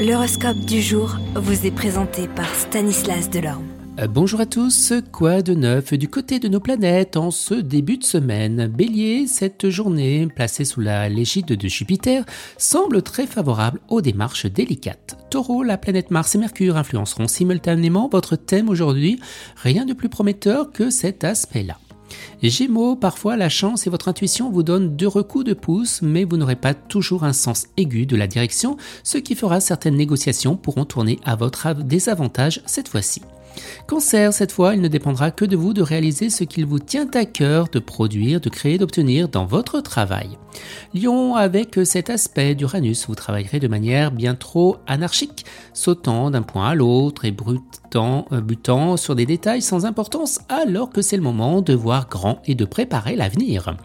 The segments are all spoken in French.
L'horoscope du jour vous est présenté par Stanislas Delorme. Euh, bonjour à tous, quoi de neuf du côté de nos planètes en ce début de semaine? Bélier, cette journée, placée sous la légide de Jupiter, semble très favorable aux démarches délicates. Taureau, la planète Mars et Mercure influenceront simultanément votre thème aujourd'hui, rien de plus prometteur que cet aspect-là. Gémeaux, parfois la chance et votre intuition vous donnent deux recoups de pouce, mais vous n'aurez pas toujours un sens aigu de la direction, ce qui fera certaines négociations pourront tourner à votre désavantage cette fois-ci. Cancer, cette fois, il ne dépendra que de vous de réaliser ce qu'il vous tient à cœur de produire, de créer, d'obtenir dans votre travail. Lion, avec cet aspect d'Uranus, vous travaillerez de manière bien trop anarchique, sautant d'un point à l'autre et euh, butant sur des détails sans importance, alors que c'est le moment de voir grand et de préparer l'avenir.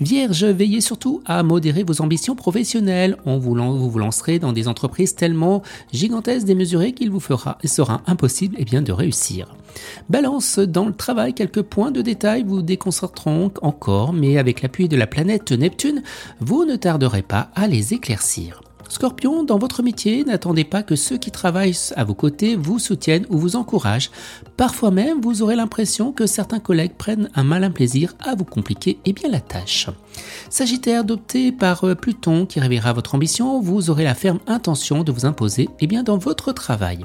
Vierge, veillez surtout à modérer vos ambitions professionnelles. En vous vous lancerez dans des entreprises tellement gigantesques, démesurées qu'il vous fera, sera impossible eh bien, de réussir. Balance, dans le travail, quelques points de détail vous déconcerteront encore, mais avec l'appui de la planète Neptune, vous ne tarderez pas à les éclaircir. Scorpion, dans votre métier, n'attendez pas que ceux qui travaillent à vos côtés vous soutiennent ou vous encouragent. Parfois même, vous aurez l'impression que certains collègues prennent un malin plaisir à vous compliquer et bien la tâche. Sagittaire, adopté par euh, Pluton qui réveillera votre ambition, vous aurez la ferme intention de vous imposer et bien dans votre travail.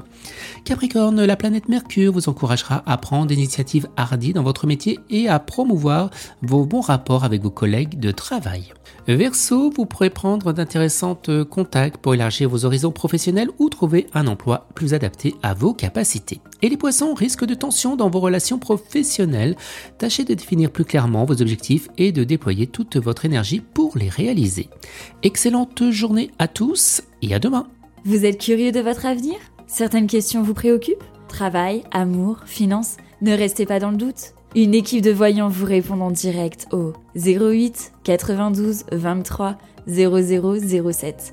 Capricorne, la planète Mercure vous encouragera à prendre des initiatives hardies dans votre métier et à promouvoir vos bons rapports avec vos collègues de travail. Verseau, vous pourrez prendre d'intéressantes contacts pour élargir vos horizons professionnels ou trouver un emploi plus adapté à vos capacités. Et les poissons, risque de tension dans vos relations professionnelles. Tâchez de définir plus clairement vos objectifs et de déployer toute votre énergie pour les réaliser. Excellente journée à tous et à demain. Vous êtes curieux de votre avenir? Certaines questions vous préoccupent? Travail, amour, finances? Ne restez pas dans le doute. Une équipe de voyants vous répond en direct au 08 92 23 0007.